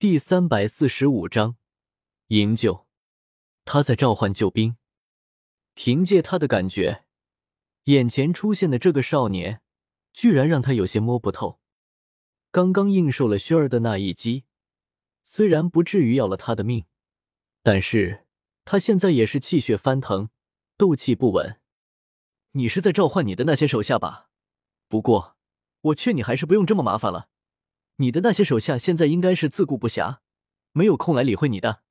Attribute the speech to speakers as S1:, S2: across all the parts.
S1: 第三百四十五章营救。他在召唤救兵。凭借他的感觉，眼前出现的这个少年，居然让他有些摸不透。刚刚应受了轩儿的那一击，虽然不至于要了他的命，但是他现在也是气血翻腾，斗气不稳。你是在召唤你的那些手下吧？不过，我劝你还是不用这么麻烦了。你的那些手下现在应该是自顾不暇，没有空来理会你的。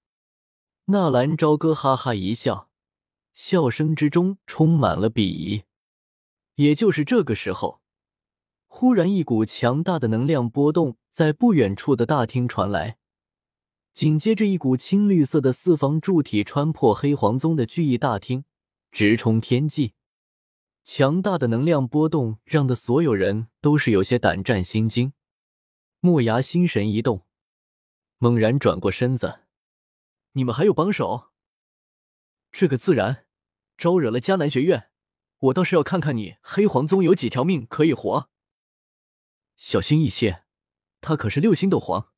S1: 纳兰朝歌哈哈一笑，笑声之中充满了鄙夷。也就是这个时候，忽然一股强大的能量波动在不远处的大厅传来，紧接着一股青绿色的四方柱体穿破黑黄宗的聚义大厅，直冲天际。强大的能量波动让的所有人都是有些胆战心惊。莫牙心神一动，猛然转过身子：“你们还有帮手？这个自然，招惹了迦南学院，我倒是要看看你黑皇宗有几条命可以活。小心一些，他可是六星斗皇。”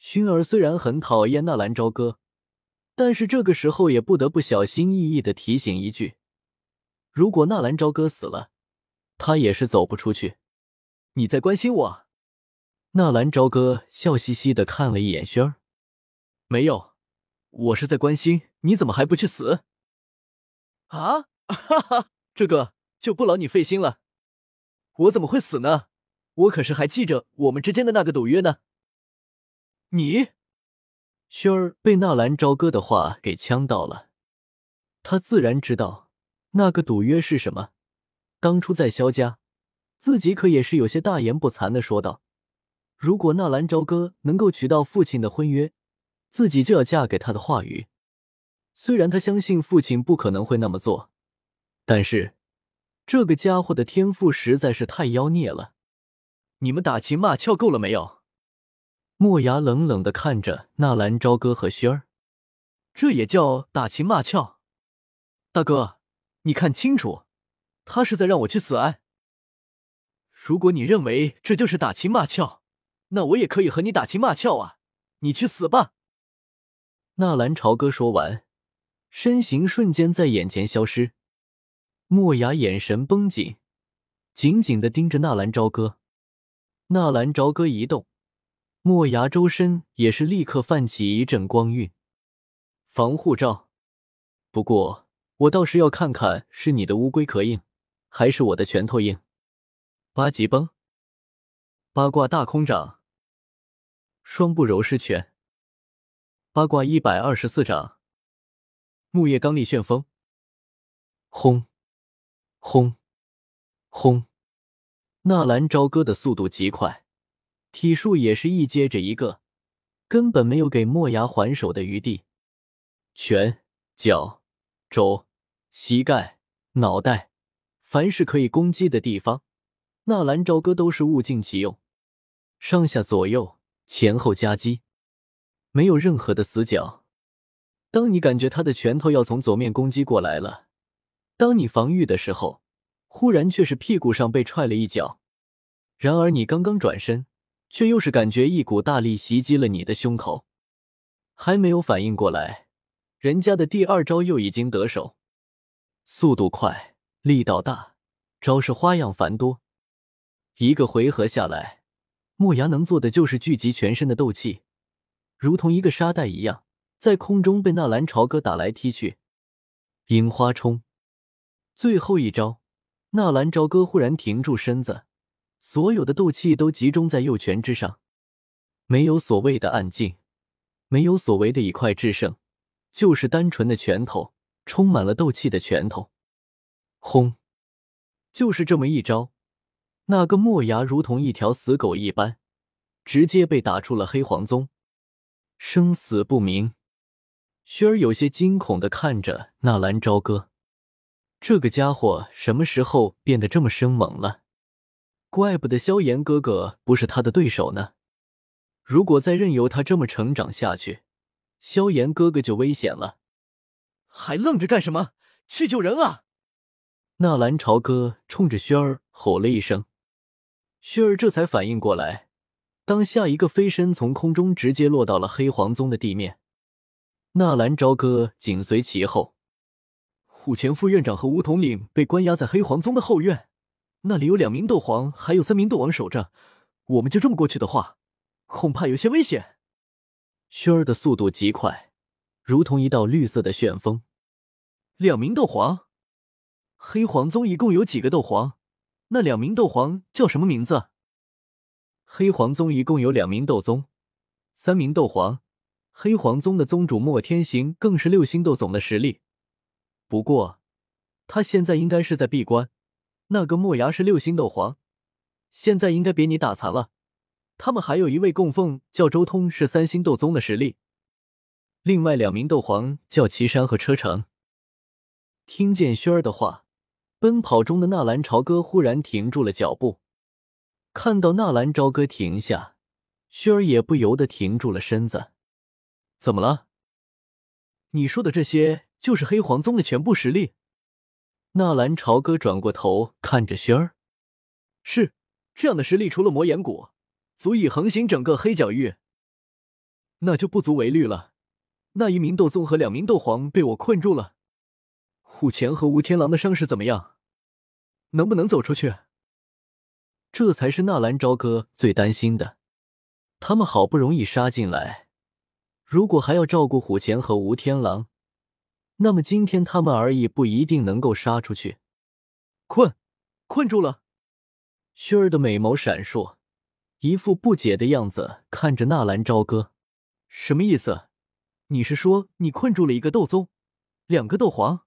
S1: 薰儿虽然很讨厌纳兰朝歌，但是这个时候也不得不小心翼翼的提醒一句：如果纳兰朝歌死了，他也是走不出去。你在关心我？纳兰朝歌笑嘻嘻的看了一眼轩儿，没有，我是在关心你怎么还不去死。啊，哈哈，这个就不劳你费心了。我怎么会死呢？我可是还记着我们之间的那个赌约呢。你，轩儿被纳兰朝歌的话给呛到了，他自然知道那个赌约是什么。当初在萧家，自己可也是有些大言不惭的说道。如果纳兰朝歌能够娶到父亲的婚约，自己就要嫁给他的话语。虽然他相信父亲不可能会那么做，但是这个家伙的天赋实在是太妖孽了。你们打情骂俏够了没有？莫牙冷冷的看着纳兰朝歌和轩儿，这也叫打情骂俏？大哥，你看清楚，他是在让我去死哎！如果你认为这就是打情骂俏，那我也可以和你打情骂俏啊！你去死吧！纳兰朝歌说完，身形瞬间在眼前消失。莫雅眼神绷紧，紧紧的盯着纳兰朝歌。纳兰朝歌一动，莫雅周身也是立刻泛起一阵光晕。防护罩。不过我倒是要看看，是你的乌龟壳硬，还是我的拳头硬。八级崩。八卦大空掌。双步柔狮拳，八卦一百二十四掌，木叶刚力旋风，轰，轰，轰！纳兰朝歌的速度极快，体术也是一接着一个，根本没有给莫牙还手的余地。拳、脚、肘、膝盖、脑袋，凡是可以攻击的地方，纳兰朝歌都是物尽其用，上下左右。前后夹击，没有任何的死角。当你感觉他的拳头要从左面攻击过来了，当你防御的时候，忽然却是屁股上被踹了一脚。然而你刚刚转身，却又是感觉一股大力袭击了你的胸口，还没有反应过来，人家的第二招又已经得手。速度快，力道大，招式花样繁多，一个回合下来。莫牙能做的就是聚集全身的斗气，如同一个沙袋一样，在空中被纳兰朝歌打来踢去。樱花冲，最后一招，纳兰朝歌忽然停住身子，所有的斗气都集中在右拳之上。没有所谓的暗劲，没有所谓的以快制胜，就是单纯的拳头，充满了斗气的拳头。轰，就是这么一招。那个墨牙如同一条死狗一般，直接被打出了黑黄宗，生死不明。轩儿有些惊恐的看着纳兰朝歌，这个家伙什么时候变得这么生猛了？怪不得萧炎哥哥不是他的对手呢。如果再任由他这么成长下去，萧炎哥哥就危险了。还愣着干什么？去救人啊！纳兰朝歌冲着轩儿吼了一声。薰儿这才反应过来，当下一个飞身从空中直接落到了黑皇宗的地面，纳兰朝歌紧随其后。
S2: 虎前副院长和吴统领被关押在黑皇宗的后院，那里有两名斗皇，还有三名斗王守着。我们就这么过去的话，恐怕有些危险。
S1: 轩儿的速度极快，如同一道绿色的旋风。
S2: 两名斗皇，黑皇宗一共有几个斗皇？那两名斗皇叫什么名字？
S1: 黑皇宗一共有两名斗宗，三名斗皇。黑皇宗的宗主莫天行更是六星斗总的实力。不过，他现在应该是在闭关。那个莫牙是六星斗皇，现在应该别你打残了。他们还有一位供奉叫周通，是三星斗宗的实力。另外两名斗皇叫岐山和车成。听见轩儿的话，奔跑中的纳兰朝歌忽然停住了脚步。看到纳兰朝歌停下，轩儿也不由得停住了身子。怎么了？
S2: 你说的这些？就是黑皇宗的全部实力。
S1: 纳兰朝歌转过头看着轩儿，
S2: 是这样的实力，除了魔岩谷，足以横行整个黑角域。那就不足为虑了。那一名斗宗和两名斗皇被我困住了。虎钳和吴天狼的伤势怎么样？能不能走出去？
S1: 这才是纳兰朝歌最担心的。他们好不容易杀进来，如果还要照顾虎钳和吴天狼。那么今天他们而已不一定能够杀出去，
S2: 困，困住了。
S1: 薰儿的美眸闪烁，一副不解的样子看着纳兰朝歌，
S2: 什么意思？你是说你困住了一个斗宗，两个斗皇？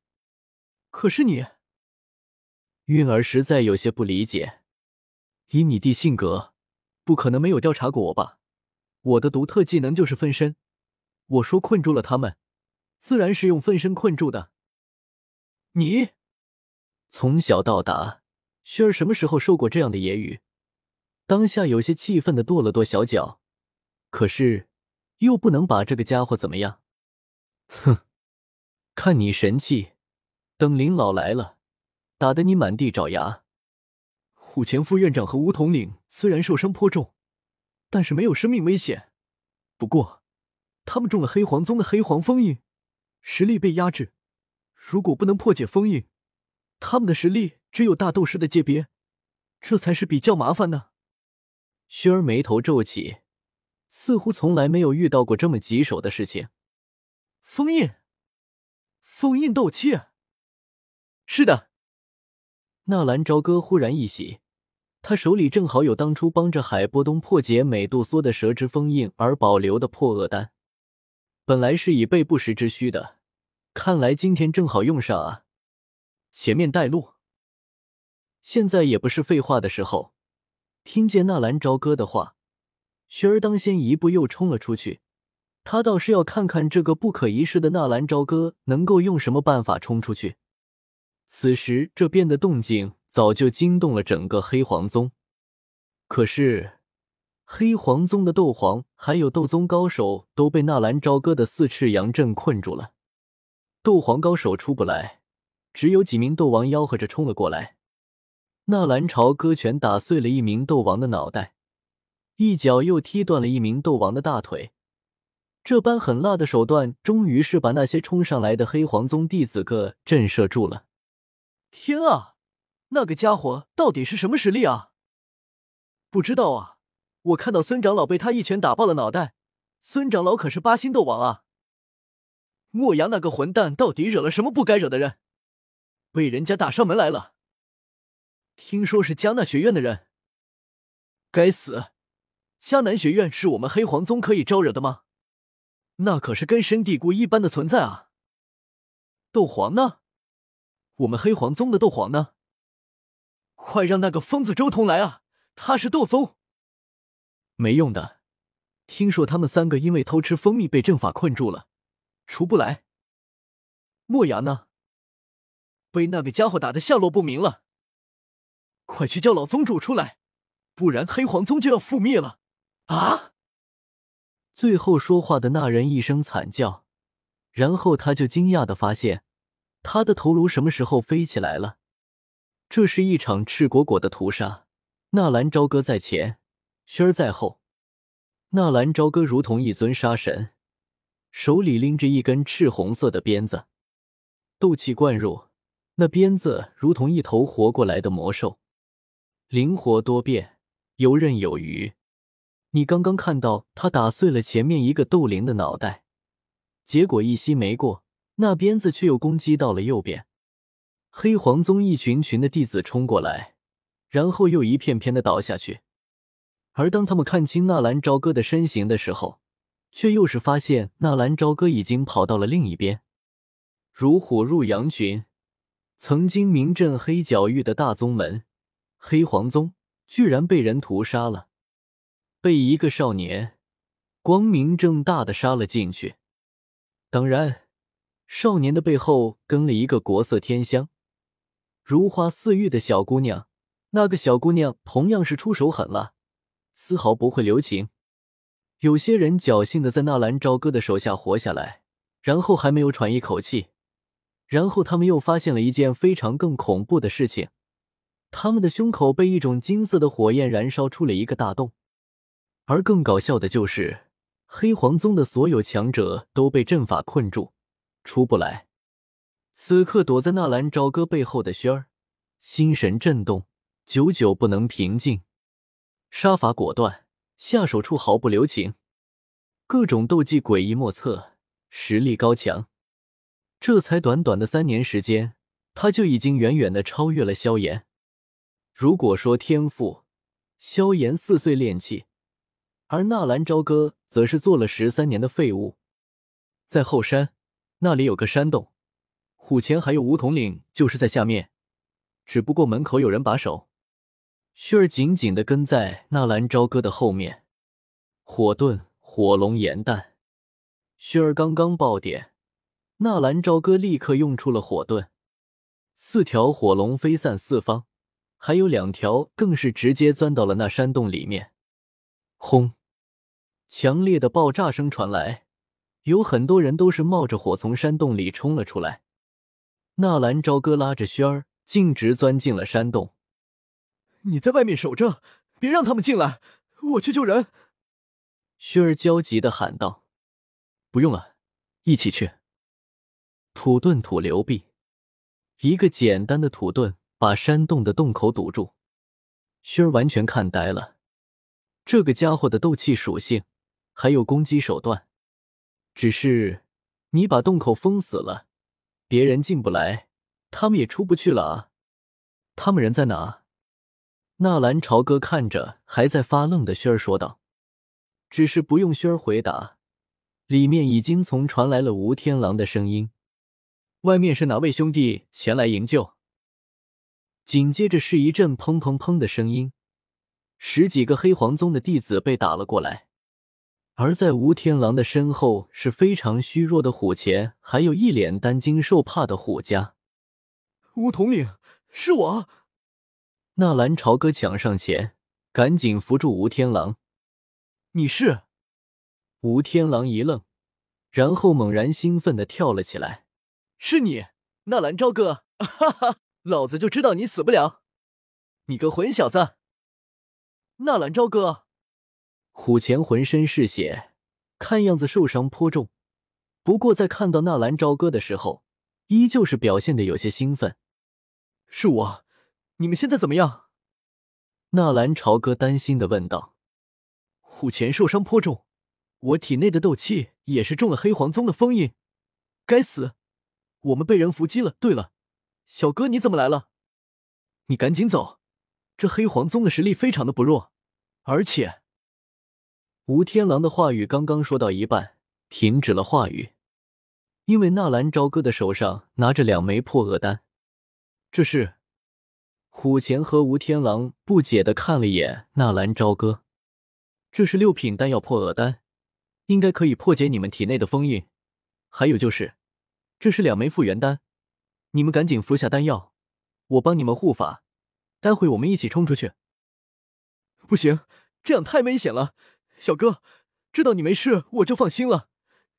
S2: 可是你，
S1: 韵儿实在有些不理解。
S2: 以你弟性格，不可能没有调查过我吧？我的独特技能就是分身，我说困住了他们。自然是用分身困住的。你
S1: 从小到大，薰儿什么时候受过这样的言语？当下有些气愤的跺了跺小脚，可是又不能把这个家伙怎么样。哼，看你神气，等林老来了，打得你满地找牙。
S2: 虎前副院长和吴统领虽然受伤颇重，但是没有生命危险。不过，他们中了黑皇宗的黑黄封印。实力被压制，如果不能破解封印，他们的实力只有大斗师的界别，这才是比较麻烦的。
S1: 薰儿眉头皱起，似乎从来没有遇到过这么棘手的事情。
S2: 封印，封印斗气，是的。
S1: 纳兰朝歌忽然一喜，他手里正好有当初帮着海波东破解美杜莎的蛇之封印而保留的破厄丹。本来是以备不时之需的，看来今天正好用上啊！
S2: 前面带路。
S1: 现在也不是废话的时候。听见纳兰朝歌的话，雪儿当先一步又冲了出去。他倒是要看看这个不可一世的纳兰朝歌能够用什么办法冲出去。此时这边的动静早就惊动了整个黑皇宗，可是。黑皇宗的斗皇还有斗宗高手都被纳兰朝歌的四翅阳阵困住了，斗皇高手出不来，只有几名斗王吆喝着冲了过来。纳兰朝歌拳打碎了一名斗王的脑袋，一脚又踢断了一名斗王的大腿，这般狠辣的手段，终于是把那些冲上来的黑皇宗弟子个震慑住了。
S2: 天啊，那个家伙到底是什么实力啊？不知道啊。我看到孙长老被他一拳打爆了脑袋，孙长老可是八星斗王啊！莫阳那个混蛋到底惹了什么不该惹的人，被人家打上门来了？听说是迦南学院的人。该死！迦南学院是我们黑皇宗可以招惹的吗？那可是根深蒂固一般的存在啊！斗皇呢？我们黑皇宗的斗皇呢？快让那个疯子周通来啊！他是斗宗。
S1: 没用的，听说他们三个因为偷吃蜂蜜被阵法困住了，出不来。
S2: 莫牙呢？被那个家伙打得下落不明了。快去叫老宗主出来，不然黑皇宗就要覆灭了！啊！
S1: 最后说话的那人一声惨叫，然后他就惊讶的发现，他的头颅什么时候飞起来了？这是一场赤果果的屠杀，纳兰朝歌在前。轩儿在后，纳兰朝歌如同一尊杀神，手里拎着一根赤红色的鞭子，斗气灌入，那鞭子如同一头活过来的魔兽，灵活多变，游刃有余。你刚刚看到他打碎了前面一个斗灵的脑袋，结果一息没过，那鞭子却又攻击到了右边。黑黄宗一群群的弟子冲过来，然后又一片片的倒下去。而当他们看清纳兰朝歌的身形的时候，却又是发现纳兰朝歌已经跑到了另一边。如虎入羊群，曾经名震黑角域的大宗门黑黄宗，居然被人屠杀了。被一个少年光明正大的杀了进去。当然，少年的背后跟了一个国色天香、如花似玉的小姑娘。那个小姑娘同样是出手狠辣，丝毫不会留情。有些人侥幸的在纳兰朝歌的手下活下来，然后还没有喘一口气，然后他们又发现了一件非常更恐怖的事情：他们的胸口被一种金色的火焰燃烧出了一个大洞。而更搞笑的就是，黑黄宗的所有强者都被阵法困住，出不来。此刻躲在纳兰朝歌背后的轩儿，心神震动，久久不能平静。杀伐果断，下手处毫不留情，各种斗技诡异莫测，实力高强。这才短短的三年时间，他就已经远远的超越了萧炎。如果说天赋，萧炎四岁练气。而纳兰朝歌则是做了十三年的废物，在后山那里有个山洞，虎钳还有梧桐岭就是在下面，只不过门口有人把守。薰儿紧紧的跟在纳兰朝歌的后面，火遁、火龙、炎弹。薰儿刚刚爆点，纳兰朝歌立刻用出了火遁，四条火龙飞散四方，还有两条更是直接钻到了那山洞里面。轰！强烈的爆炸声传来，有很多人都是冒着火从山洞里冲了出来。纳兰朝歌拉着轩儿，径直钻进了山洞。
S2: 你在外面守着，别让他们进来，我去救人。
S1: 轩儿焦急的喊道：“
S2: 不用了，一起去。”
S1: 土遁土流壁，一个简单的土遁把山洞的洞口堵住。轩儿完全看呆了，这个家伙的斗气属性。还有攻击手段，只是你把洞口封死了，别人进不来，他们也出不去了啊！他们人在哪？纳兰朝歌看着还在发愣的轩儿说道。只是不用轩儿回答，里面已经从传来了吴天狼的声音：“外面是哪位兄弟前来营救？”紧接着是一阵砰砰砰的声音，十几个黑黄宗的弟子被打了过来。而在吴天狼的身后是非常虚弱的虎钳，还有一脸担惊受怕的虎家。
S2: 吴统领，是我。
S1: 纳兰朝歌抢上前，赶紧扶住吴天狼。
S2: 你是？
S1: 吴天狼一愣，然后猛然兴奋的跳了起来。
S2: 是你，纳兰朝歌！哈哈，老子就知道你死不了，你个混小子！纳兰朝歌。
S1: 虎钳浑身是血，看样子受伤颇重。不过在看到纳兰朝歌的时候，依旧是表现的有些兴奋。
S2: 是我，你们现在怎么样？
S1: 纳兰朝歌担心的问道。
S2: 虎钳受伤颇重，我体内的斗气也是中了黑黄宗的封印。该死，我们被人伏击了。对了，小哥你怎么来了？你赶紧走，这黑黄宗的实力非常的不弱，而且。
S1: 吴天狼的话语刚刚说到一半，停止了话语，因为纳兰朝歌的手上拿着两枚破厄丹。这是虎钳和吴天狼不解的看了一眼纳兰朝歌，这是六品丹药破厄丹，应该可以破解你们体内的封印。还有就是，这是两枚复原丹，你们赶紧服下丹药，我帮你们护法，待会我们一起冲出去。
S2: 不行，这样太危险了。小哥，知道你没事，我就放心了。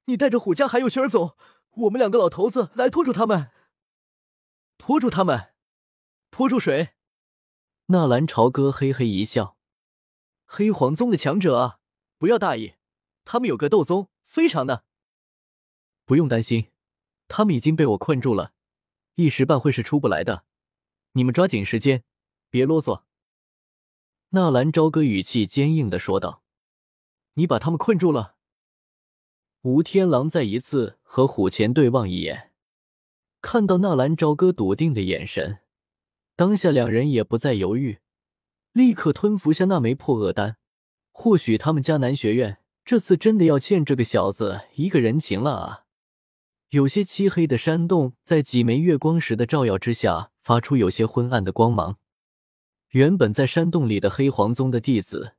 S2: 你带着虎家还有雪儿走，我们两个老头子来拖住他们。拖住他们？拖住谁？
S1: 纳兰朝歌嘿嘿一笑：“
S2: 黑黄宗的强者啊，不要大意，他们有个斗宗，非常的。
S1: 不用担心，他们已经被我困住了，一时半会是出不来的。你们抓紧时间，别啰嗦。”纳兰朝歌语气坚硬的说道。
S2: “你把他们困住了？”
S1: 吴天狼再一次和虎钳对望一眼，看到纳兰朝歌笃定的眼神，当下两人也不再犹豫。立刻吞服下那枚破厄丹，或许他们迦南学院这次真的要欠这个小子一个人情了啊！有些漆黑的山洞在几枚月光石的照耀之下，发出有些昏暗的光芒。原本在山洞里的黑黄宗的弟子，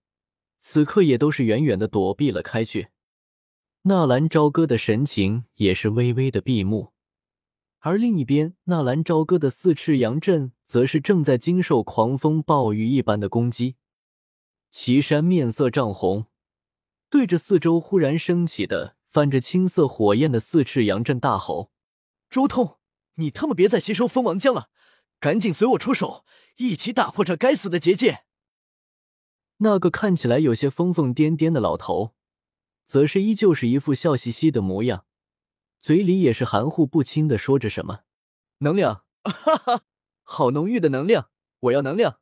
S1: 此刻也都是远远的躲避了开去。纳兰朝歌的神情也是微微的闭目。而另一边，纳兰朝歌的四翅阳阵则是正在经受狂风暴雨一般的攻击。岐山面色涨红，对着四周忽然升起的泛着青色火焰的四翅阳阵大吼：“
S2: 周通，你他妈别再吸收蜂王浆了，赶紧随我出手，一起打破这该死的结界！”
S1: 那个看起来有些疯疯癫癫的老头，则是依旧是一副笑嘻嘻的模样。嘴里也是含糊不清的说着什么，
S2: 能量，哈哈，好浓郁的能量，我要能量。